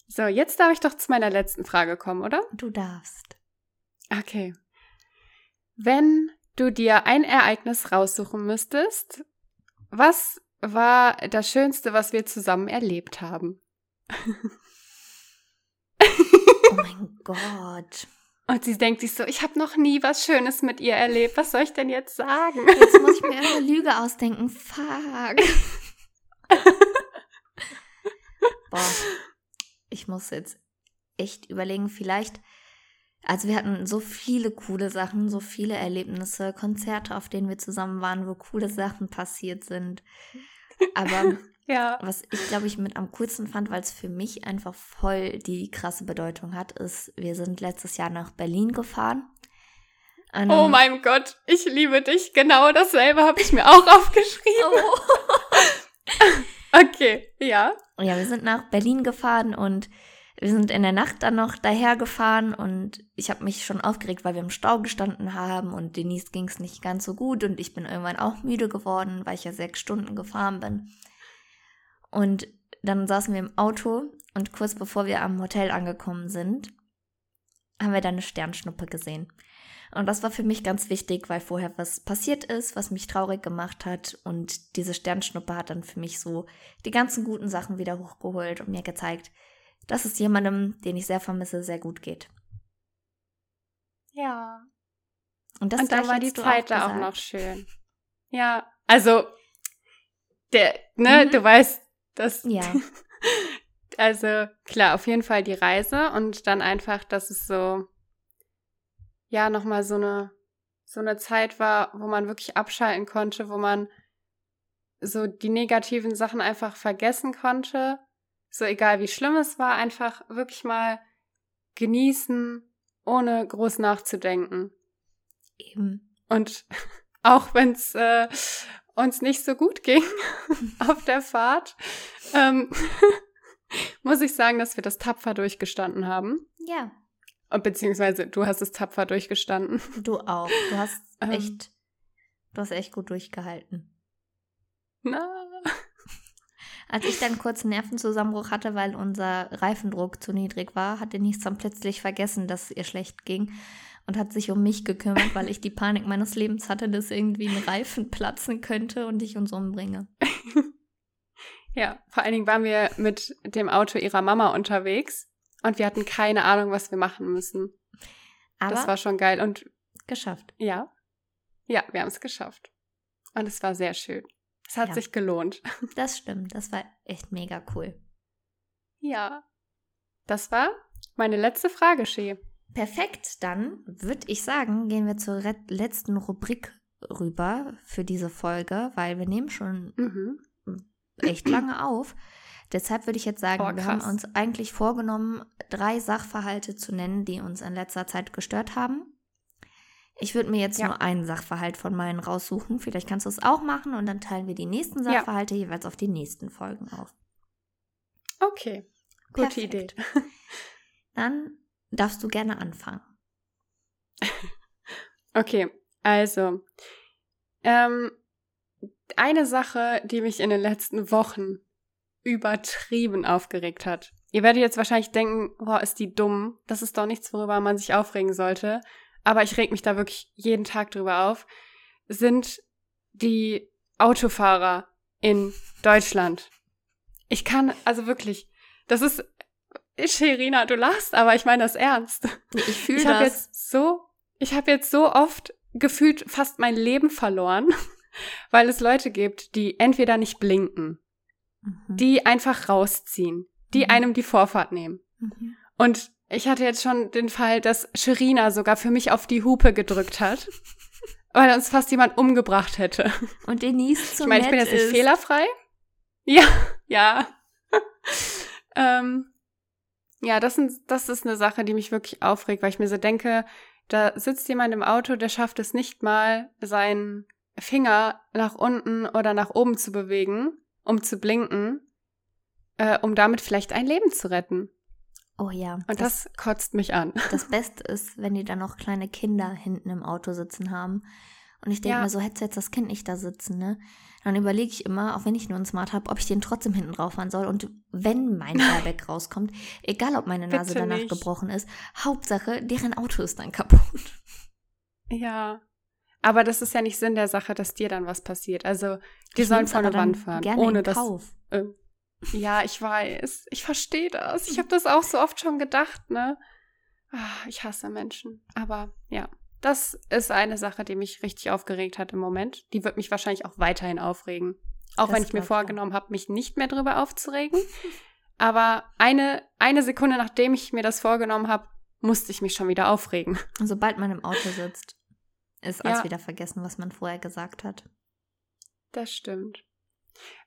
So, jetzt darf ich doch zu meiner letzten Frage kommen, oder? Du darfst. Okay. Wenn du dir ein Ereignis raussuchen müsstest, was war das Schönste, was wir zusammen erlebt haben? oh mein Gott. Und sie denkt sich so, ich habe noch nie was Schönes mit ihr erlebt. Was soll ich denn jetzt sagen? Jetzt muss ich mir eine Lüge ausdenken. Fuck. Boah. Ich muss jetzt echt überlegen, vielleicht. Also wir hatten so viele coole Sachen, so viele Erlebnisse, Konzerte, auf denen wir zusammen waren, wo coole Sachen passiert sind. Aber ja. Was ich, glaube ich, mit am coolsten fand, weil es für mich einfach voll die krasse Bedeutung hat, ist, wir sind letztes Jahr nach Berlin gefahren. Um, oh mein Gott, ich liebe dich. Genau dasselbe habe ich mir auch aufgeschrieben. Oh. okay, ja. Ja, wir sind nach Berlin gefahren und wir sind in der Nacht dann noch daher gefahren und ich habe mich schon aufgeregt, weil wir im Stau gestanden haben und Denise ging es nicht ganz so gut und ich bin irgendwann auch müde geworden, weil ich ja sechs Stunden gefahren bin. Und dann saßen wir im Auto und kurz bevor wir am Hotel angekommen sind, haben wir dann eine Sternschnuppe gesehen. Und das war für mich ganz wichtig, weil vorher was passiert ist, was mich traurig gemacht hat. Und diese Sternschnuppe hat dann für mich so die ganzen guten Sachen wieder hochgeholt und mir gezeigt, dass es jemandem, den ich sehr vermisse, sehr gut geht. Ja. Und, das Und dann war die Zeit da auch noch schön. Ja, also der, ne, mhm. du weißt, dass. Ja. also klar, auf jeden Fall die Reise und dann einfach, dass es so, ja, nochmal so eine, so eine Zeit war, wo man wirklich abschalten konnte, wo man so die negativen Sachen einfach vergessen konnte. So egal wie schlimm es war, einfach wirklich mal genießen, ohne groß nachzudenken. Eben. Und auch wenn es äh, uns nicht so gut ging auf der Fahrt, ähm, muss ich sagen, dass wir das tapfer durchgestanden haben. Ja. Und beziehungsweise du hast es tapfer durchgestanden. Du auch. Du hast ähm. echt, du hast echt gut durchgehalten. Na. Als ich dann kurz einen Nervenzusammenbruch hatte, weil unser Reifendruck zu niedrig war, hat Denise dann plötzlich vergessen, dass es ihr schlecht ging und hat sich um mich gekümmert, weil ich die Panik meines Lebens hatte, dass irgendwie ein Reifen platzen könnte und ich uns umbringe. ja, vor allen Dingen waren wir mit dem Auto ihrer Mama unterwegs und wir hatten keine Ahnung, was wir machen müssen. Aber das war schon geil und geschafft. Ja. Ja, wir haben es geschafft. Und es war sehr schön. Es hat ja. sich gelohnt. Das stimmt. Das war echt mega cool. Ja. Das war meine letzte Frage, Shee. Perfekt, dann würde ich sagen, gehen wir zur letzten Rubrik rüber für diese Folge, weil wir nehmen schon mhm. echt lange auf. Deshalb würde ich jetzt sagen, oh, wir haben uns eigentlich vorgenommen, drei Sachverhalte zu nennen, die uns in letzter Zeit gestört haben. Ich würde mir jetzt ja. nur einen Sachverhalt von meinen raussuchen. Vielleicht kannst du es auch machen und dann teilen wir die nächsten Sachverhalte ja. jeweils auf die nächsten Folgen auf. Okay, gute Perfekt. Idee. Dann darfst du gerne anfangen. okay, also ähm, eine Sache, die mich in den letzten Wochen übertrieben aufgeregt hat. Ihr werdet jetzt wahrscheinlich denken, boah, ist die dumm. Das ist doch nichts, worüber man sich aufregen sollte. Aber ich reg mich da wirklich jeden Tag drüber auf. Sind die Autofahrer in Deutschland. Ich kann, also wirklich, das ist Sherina, du lachst, aber ich meine das ernst. Ich fühle das. Jetzt so, ich habe jetzt so oft gefühlt fast mein Leben verloren, weil es Leute gibt, die entweder nicht blinken, mhm. die einfach rausziehen, die mhm. einem die Vorfahrt nehmen. Mhm. Und ich hatte jetzt schon den Fall, dass Sherina sogar für mich auf die Hupe gedrückt hat, weil uns fast jemand umgebracht hätte. Und Denise zum Ich meine, ich bin jetzt nicht fehlerfrei. Ja, ja. ähm, ja, das, sind, das ist eine Sache, die mich wirklich aufregt, weil ich mir so denke, da sitzt jemand im Auto, der schafft es nicht mal, seinen Finger nach unten oder nach oben zu bewegen, um zu blinken, äh, um damit vielleicht ein Leben zu retten. Oh ja. Und das, das kotzt mich an. Das Beste ist, wenn die dann noch kleine Kinder hinten im Auto sitzen haben. Und ich denke ja. mir so, hättest du jetzt das Kind nicht da sitzen, ne? dann überlege ich immer, auch wenn ich nur einen Smart habe, ob ich den trotzdem hinten drauf fahren soll. Und wenn mein Airbag rauskommt, egal ob meine Nase danach nicht. gebrochen ist, Hauptsache, deren Auto ist dann kaputt. Ja. Aber das ist ja nicht Sinn der Sache, dass dir dann was passiert. Also, die ich sollen vor eine Wand fahren, ohne dass. Äh, ja, ich weiß. Ich verstehe das. Ich habe das auch so oft schon gedacht, ne? Ach, ich hasse Menschen. Aber ja. Das ist eine Sache, die mich richtig aufgeregt hat im Moment. Die wird mich wahrscheinlich auch weiterhin aufregen. Auch das wenn ich mir vorgenommen habe, mich nicht mehr drüber aufzuregen. Aber eine, eine Sekunde, nachdem ich mir das vorgenommen habe, musste ich mich schon wieder aufregen. Sobald man im Auto sitzt, ist alles ja. wieder vergessen, was man vorher gesagt hat. Das stimmt.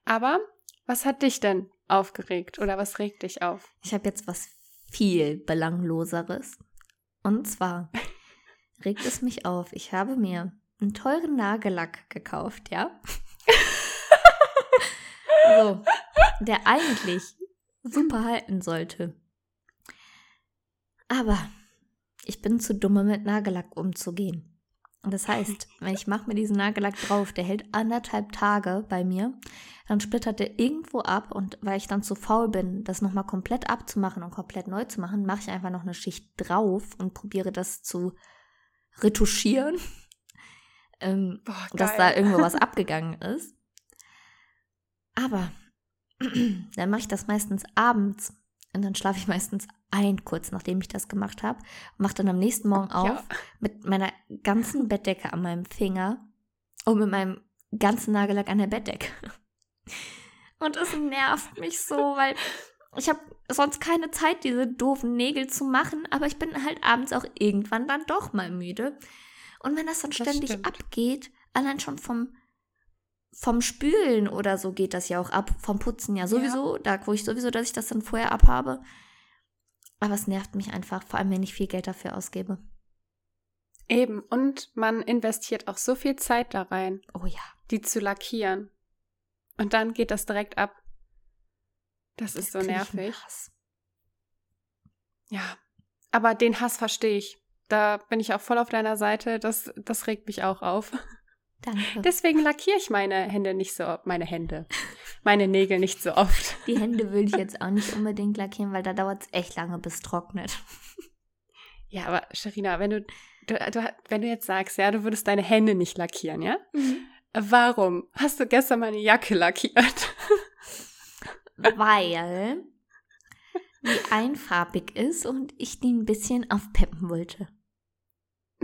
Aber was hat dich denn aufgeregt oder was regt dich auf? Ich habe jetzt was viel belangloseres. Und zwar regt es mich auf. Ich habe mir einen teuren Nagellack gekauft, ja? so, der eigentlich super halten sollte. Aber ich bin zu dumm, mit Nagellack umzugehen. Und das heißt, wenn ich mache mir diesen Nagellack drauf, der hält anderthalb Tage bei mir, dann splittert der irgendwo ab und weil ich dann zu faul bin, das nochmal komplett abzumachen und komplett neu zu machen, mache ich einfach noch eine Schicht drauf und probiere das zu retuschieren, ähm, Boah, dass da irgendwo was abgegangen ist. Aber dann mache ich das meistens abends Und dann schlafe ich meistens ein, kurz nachdem ich das gemacht habe. Mache dann am nächsten Morgen auf Ja. mit meiner ganzen Bettdecke an meinem Finger und mit meinem ganzen Nagellack an der Bettdecke. Und es nervt mich so, weil ich habe sonst keine Zeit, diese doofen Nägel zu machen, aber ich bin halt abends auch irgendwann dann doch mal müde. Und wenn das dann Das ständig stimmt. abgeht, allein schon vom, vom Spülen oder so geht das ja auch ab, vom Putzen ja sowieso, da gucke ich sowieso, dass ich das dann vorher abhabe. Aber es nervt mich einfach, vor allem wenn ich viel Geld dafür ausgebe. Eben. Und man investiert auch so viel Zeit da rein, Oh ja. die zu lackieren. Und dann geht das direkt ab. Das ist so nervig. Ja. Aber den Hass verstehe ich. Da bin ich auch voll auf deiner Seite. Das, das regt mich auch auf. Danke. Deswegen lackiere ich meine Hände nicht so, meine Hände, meine Nägel nicht so oft. Die Hände will ich jetzt auch nicht unbedingt lackieren, weil da dauert es echt lange, bis es trocknet. Ja, aber Sharina, wenn du, du, du, wenn du jetzt sagst, ja, du würdest deine Hände nicht lackieren, ja? Warum hast du gestern meine Jacke lackiert? Weil die einfarbig ist und ich die ein bisschen aufpeppen wollte.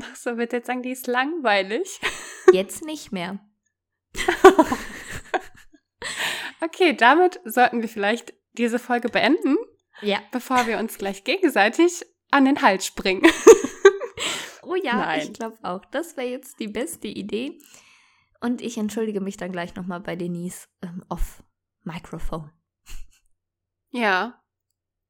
Ach so, wird jetzt sagen, die ist langweilig. Jetzt nicht mehr. Okay, damit sollten wir vielleicht diese Folge beenden, Ja. bevor wir uns gleich gegenseitig an den Hals springen. Oh ja, Nein. ich glaube auch. Das wäre jetzt die beste Idee. Und ich entschuldige mich dann gleich nochmal bei Denise ähm, off Mikrofon. Ja,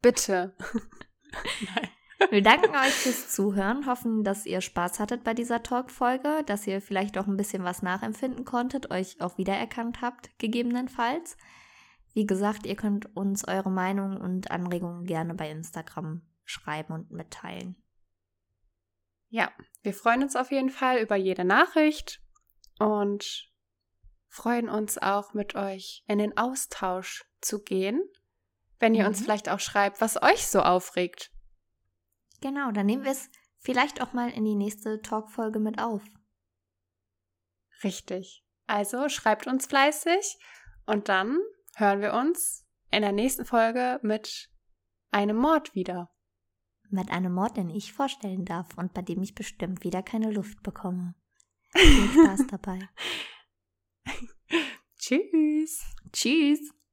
bitte. Wir danken euch fürs Zuhören, hoffen, dass ihr Spaß hattet bei dieser Talk-Folge, dass ihr vielleicht auch ein bisschen was nachempfinden konntet, euch auch wiedererkannt habt, gegebenenfalls. Wie gesagt, ihr könnt uns eure Meinung und Anregungen gerne bei Instagram schreiben und mitteilen. Ja, wir freuen uns auf jeden Fall über jede Nachricht und freuen uns auch mit euch in den Austausch zu gehen, wenn ihr uns Mhm. vielleicht auch schreibt, was euch so aufregt. Genau, dann nehmen wir es vielleicht auch mal in die nächste Talk-Folge mit auf. Richtig. Also schreibt uns fleißig und dann hören wir uns in der nächsten Folge mit einem Mord wieder. Mit einem Mord, den ich vorstellen darf und bei dem ich bestimmt wieder keine Luft bekomme. Viel Spaß dabei. Tschüss. Tschüss!